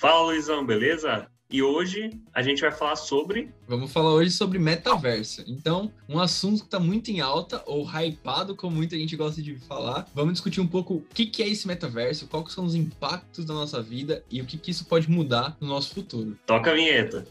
Fala, Luizão, beleza? E hoje a gente vai falar sobre. Vamos falar hoje sobre metaverso. Então, um assunto que está muito em alta, ou hypado, como muita gente gosta de falar. Vamos discutir um pouco o que, que é esse metaverso, quais são os impactos da nossa vida e o que, que isso pode mudar no nosso futuro. Toca a vinheta.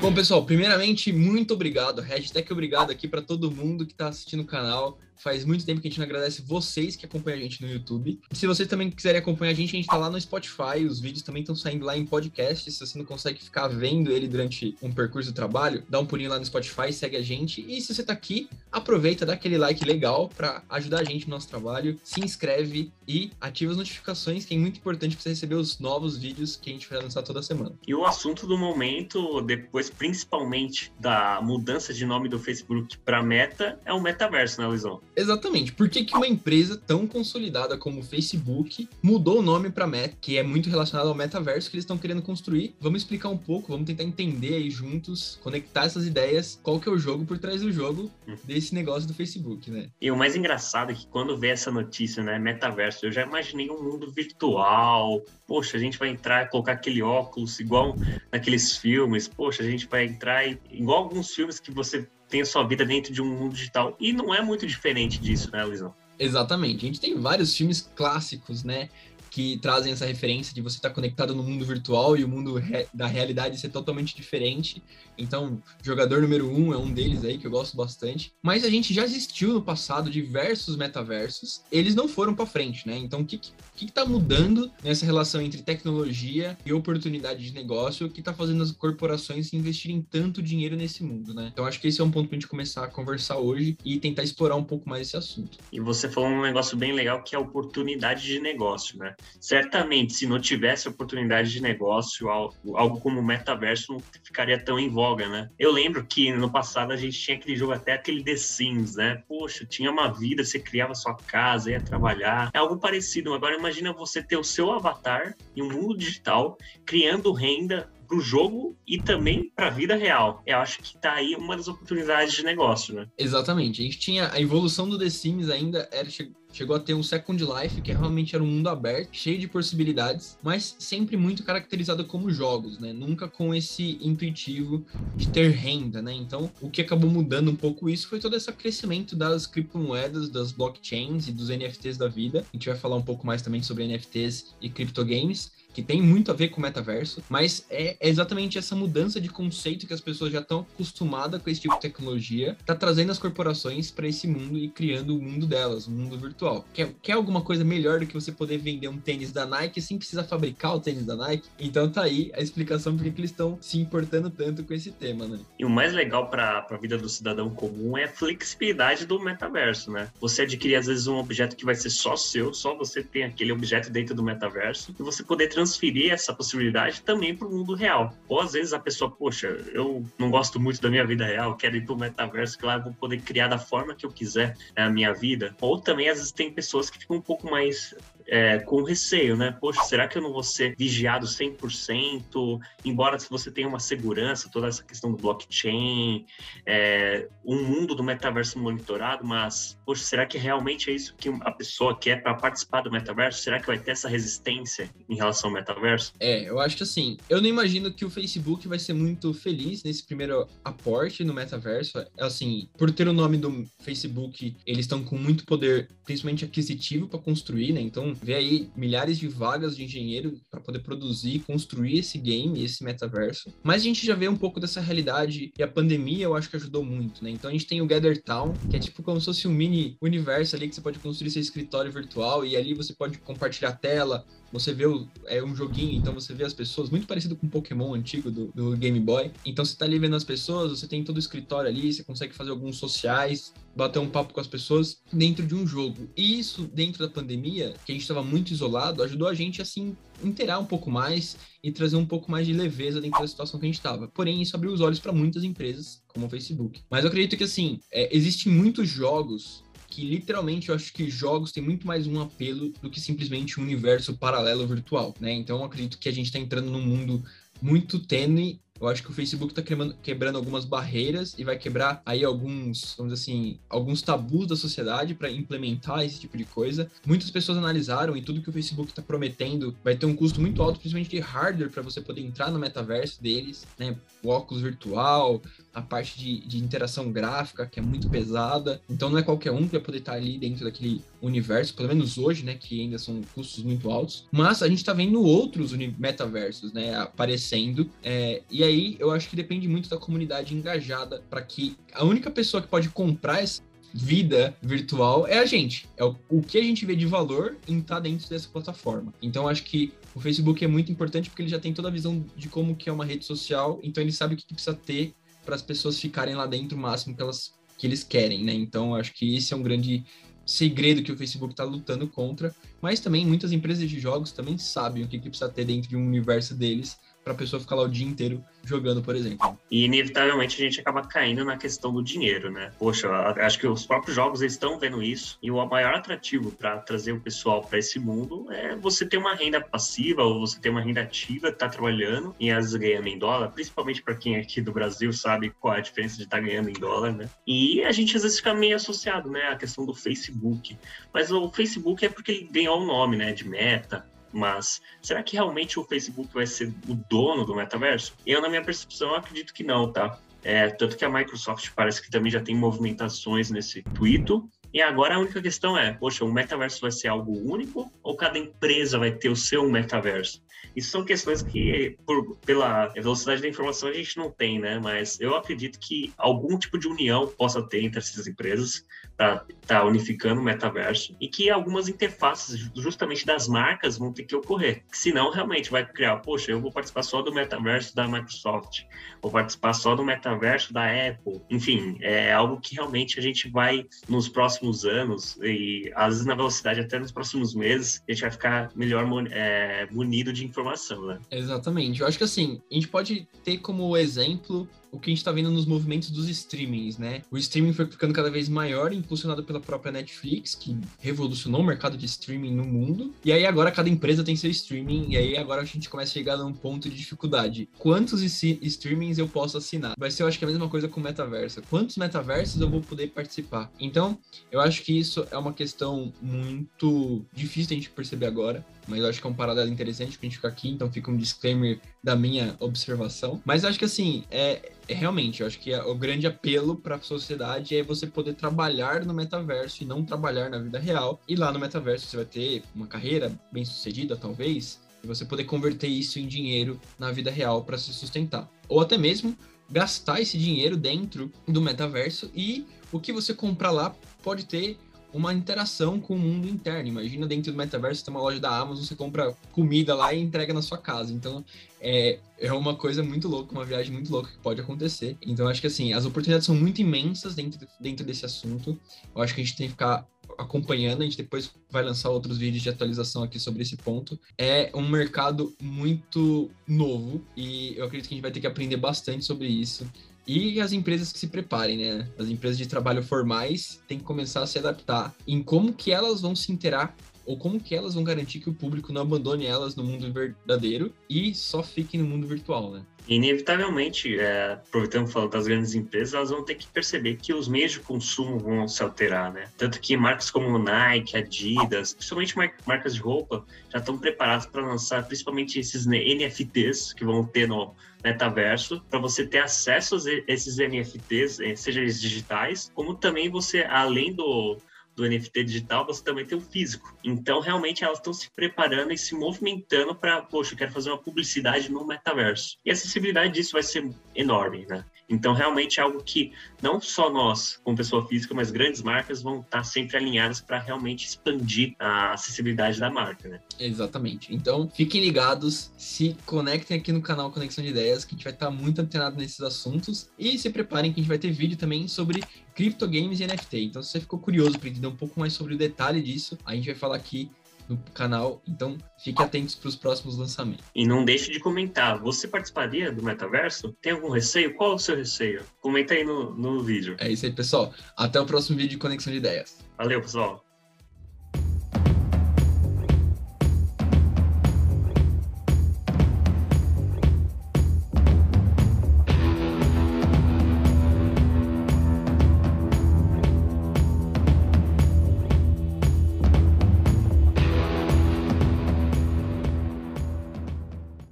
Bom, pessoal, primeiramente, muito obrigado. Hashtag obrigado aqui para todo mundo que está assistindo o canal. Faz muito tempo que a gente não agradece vocês que acompanham a gente no YouTube. Se vocês também quiserem acompanhar a gente, a gente tá lá no Spotify. Os vídeos também estão saindo lá em podcast. Se você não consegue ficar vendo ele durante um percurso de trabalho, dá um pulinho lá no Spotify, segue a gente. E se você tá aqui, aproveita, dá aquele like legal para ajudar a gente no nosso trabalho. Se inscreve e ativa as notificações, que é muito importante para você receber os novos vídeos que a gente vai lançar toda semana. E o assunto do momento, depois principalmente da mudança de nome do Facebook para Meta, é o metaverso, né, Luizão? Exatamente. Por que, que uma empresa tão consolidada como o Facebook mudou o nome para Meta, que é muito relacionado ao metaverso que eles estão querendo construir? Vamos explicar um pouco, vamos tentar entender aí juntos, conectar essas ideias, qual que é o jogo por trás do jogo hum. desse negócio do Facebook, né? E o mais engraçado é que quando vê essa notícia, né, metaverso, eu já imaginei um mundo virtual. Poxa, a gente vai entrar, colocar aquele óculos igual naqueles filmes. Poxa, a gente vai entrar igual alguns filmes que você tem sua vida dentro de um mundo digital. E não é muito diferente disso, né, Luizão? Exatamente. A gente tem vários filmes clássicos, né? Que trazem essa referência de você estar conectado no mundo virtual e o mundo re da realidade ser totalmente diferente. Então, jogador número um é um deles aí que eu gosto bastante. Mas a gente já existiu no passado diversos metaversos, eles não foram para frente, né? Então, o que, que, que tá mudando nessa relação entre tecnologia e oportunidade de negócio que está fazendo as corporações investirem tanto dinheiro nesse mundo, né? Então, acho que esse é um ponto para a gente começar a conversar hoje e tentar explorar um pouco mais esse assunto. E você falou um negócio bem legal que é oportunidade de negócio, né? Certamente, se não tivesse oportunidade de negócio, algo como o metaverso não ficaria tão em voga, né? Eu lembro que no passado a gente tinha aquele jogo, até aquele The Sims, né? Poxa, tinha uma vida, você criava sua casa, ia trabalhar. É algo parecido. Agora imagina você ter o seu avatar em um mundo digital, criando renda para o jogo e também para a vida real. Eu acho que está aí uma das oportunidades de negócio, né? Exatamente. A gente tinha a evolução do The Sims ainda era chegou a ter um Second Life, que realmente era um mundo aberto, cheio de possibilidades, mas sempre muito caracterizado como jogos, né? Nunca com esse intuitivo de ter renda, né? Então, o que acabou mudando um pouco isso foi todo esse crescimento das criptomoedas, das blockchains e dos NFTs da vida. A gente vai falar um pouco mais também sobre NFTs e criptogames que tem muito a ver com o metaverso, mas é exatamente essa mudança de conceito que as pessoas já estão acostumadas com esse tipo de tecnologia, tá trazendo as corporações para esse mundo e criando o mundo delas, o mundo virtual. Quer, quer alguma coisa melhor do que você poder vender um tênis da Nike sem precisar fabricar o tênis da Nike? Então tá aí a explicação por que eles estão se importando tanto com esse tema, né? E o mais legal para a vida do cidadão comum é a flexibilidade do metaverso, né? Você adquirir às vezes um objeto que vai ser só seu, só você tem aquele objeto dentro do metaverso e você poder transferir essa possibilidade também para o mundo real. Ou às vezes a pessoa, poxa, eu não gosto muito da minha vida real, quero ir para o metaverso, que lá eu vou poder criar da forma que eu quiser né, a minha vida. Ou também às vezes tem pessoas que ficam um pouco mais é, com receio, né? Poxa, será que eu não vou ser vigiado 100%? Embora você tenha uma segurança, toda essa questão do blockchain, é, um mundo do metaverso monitorado, mas, poxa, será que realmente é isso que a pessoa quer para participar do metaverso? Será que vai ter essa resistência em relação ao metaverso? É, eu acho que assim, eu não imagino que o Facebook vai ser muito feliz nesse primeiro aporte no metaverso. Assim, por ter o nome do Facebook, eles estão com muito poder, principalmente aquisitivo, para construir, né? Então, vê aí milhares de vagas de engenheiro para poder produzir, construir esse game, esse metaverso. Mas a gente já vê um pouco dessa realidade e a pandemia eu acho que ajudou muito, né? Então a gente tem o Gather Town, que é tipo como se fosse um mini universo ali que você pode construir seu escritório virtual e ali você pode compartilhar a tela, você vê o, é um joguinho, então você vê as pessoas, muito parecido com o Pokémon antigo do, do Game Boy. Então você tá ali vendo as pessoas, você tem todo o escritório ali, você consegue fazer alguns sociais, bater um papo com as pessoas dentro de um jogo. E isso, dentro da pandemia, que a gente estava muito isolado, ajudou a gente assim inteirar um pouco mais e trazer um pouco mais de leveza dentro da situação que a gente estava. Porém, isso abriu os olhos para muitas empresas, como o Facebook. Mas eu acredito que assim, é, existem muitos jogos que literalmente eu acho que jogos têm muito mais um apelo do que simplesmente um universo paralelo virtual, né? Então eu acredito que a gente está entrando num mundo muito tênue eu acho que o Facebook está quebrando, algumas barreiras e vai quebrar aí alguns, vamos dizer assim, alguns tabus da sociedade para implementar esse tipo de coisa. Muitas pessoas analisaram e tudo que o Facebook está prometendo vai ter um custo muito alto, principalmente de hardware, para você poder entrar no metaverso deles, né? O óculos virtual, a parte de, de interação gráfica, que é muito pesada. Então não é qualquer um que vai poder estar ali dentro daquele universo, pelo menos hoje, né? Que ainda são custos muito altos. Mas a gente está vendo outros metaversos, né? Aparecendo. É, e aí eu acho que depende muito da comunidade engajada para que a única pessoa que pode comprar essa vida virtual é a gente. É o, o que a gente vê de valor em estar tá dentro dessa plataforma. Então acho que o Facebook é muito importante porque ele já tem toda a visão de como que é uma rede social, então ele sabe o que precisa ter para as pessoas ficarem lá dentro o máximo que elas que eles querem, né? Então acho que esse é um grande segredo que o Facebook está lutando contra, mas também muitas empresas de jogos também sabem o que, que precisa ter dentro de um universo deles para a pessoa ficar lá o dia inteiro jogando, por exemplo. E inevitavelmente a gente acaba caindo na questão do dinheiro, né? Poxa, acho que os próprios jogos estão vendo isso e o maior atrativo para trazer o pessoal para esse mundo é você ter uma renda passiva ou você ter uma renda ativa, tá trabalhando e às vezes ganhando em dólar, principalmente para quem é aqui do Brasil sabe qual é a diferença de estar tá ganhando em dólar, né? E a gente às vezes fica meio associado, né, à questão do Facebook. Mas o Facebook é porque ele ganhou o nome, né, de Meta, mas será que realmente o Facebook vai ser o dono do metaverso? Eu, na minha percepção, acredito que não, tá? É, tanto que a Microsoft parece que também já tem movimentações nesse tweet. E agora a única questão é, poxa, o metaverso vai ser algo único ou cada empresa vai ter o seu metaverso? Isso são questões que, por, pela velocidade da informação, a gente não tem, né? Mas eu acredito que algum tipo de união possa ter entre essas empresas para estar tá unificando o metaverso e que algumas interfaces, justamente das marcas, vão ter que ocorrer. Senão, realmente, vai criar, poxa, eu vou participar só do metaverso da Microsoft, vou participar só do metaverso da Apple. Enfim, é algo que realmente a gente vai, nos próximos anos, e às vezes na velocidade até nos próximos meses, a gente vai ficar melhor é, munido de informação, né? Exatamente. Eu acho que assim, a gente pode ter como exemplo o que a gente está vendo nos movimentos dos streamings, né? O streaming foi ficando cada vez maior, impulsionado pela própria Netflix, que revolucionou o mercado de streaming no mundo. E aí agora cada empresa tem seu streaming, e aí agora a gente começa a chegar num ponto de dificuldade. Quantos streamings eu posso assinar? Vai ser, eu acho que a mesma coisa com o metaverso. Quantos metaversos eu vou poder participar? Então, eu acho que isso é uma questão muito difícil de a gente perceber agora mas eu acho que é um paralelo interessante pra gente ficar aqui, então fica um disclaimer da minha observação. Mas acho que assim, é, é realmente, eu acho que é, o grande apelo para a sociedade é você poder trabalhar no metaverso e não trabalhar na vida real. E lá no metaverso você vai ter uma carreira bem sucedida, talvez, e você poder converter isso em dinheiro na vida real para se sustentar. Ou até mesmo gastar esse dinheiro dentro do metaverso e o que você comprar lá pode ter uma interação com o mundo interno. Imagina dentro do metaverso, tem uma loja da Amazon, você compra comida lá e entrega na sua casa. Então, é, é uma coisa muito louca, uma viagem muito louca que pode acontecer. Então, acho que assim, as oportunidades são muito imensas dentro, dentro desse assunto. Eu acho que a gente tem que ficar acompanhando, a gente depois vai lançar outros vídeos de atualização aqui sobre esse ponto. É um mercado muito novo e eu acredito que a gente vai ter que aprender bastante sobre isso. E as empresas que se preparem, né? As empresas de trabalho formais têm que começar a se adaptar em como que elas vão se interar ou como que elas vão garantir que o público não abandone elas no mundo verdadeiro e só fique no mundo virtual, né? Inevitavelmente, é, aproveitando falar das grandes empresas, elas vão ter que perceber que os meios de consumo vão se alterar, né? Tanto que marcas como Nike, Adidas, principalmente marcas de roupa, já estão preparadas para lançar principalmente esses NFTs que vão ter no metaverso, para você ter acesso a esses NFTs, eh, seja eles digitais, como também você, além do do NFT digital, você também tem o físico. Então, realmente, elas estão se preparando e se movimentando para, poxa, eu quero fazer uma publicidade no metaverso. E a acessibilidade disso vai ser enorme, né? Então, realmente é algo que não só nós, como pessoa física, mas grandes marcas vão estar sempre alinhadas para realmente expandir a acessibilidade da marca, né? Exatamente. Então, fiquem ligados, se conectem aqui no canal Conexão de Ideias, que a gente vai estar muito antenado nesses assuntos. E se preparem que a gente vai ter vídeo também sobre criptogames e NFT. Então, se você ficou curioso para entender um pouco mais sobre o detalhe disso, a gente vai falar aqui no canal. Então, fique atentos para os próximos lançamentos. E não deixe de comentar. Você participaria do metaverso? Tem algum receio? Qual é o seu receio? Comenta aí no, no vídeo. É isso aí, pessoal. Até o próximo vídeo de Conexão de Ideias. Valeu, pessoal.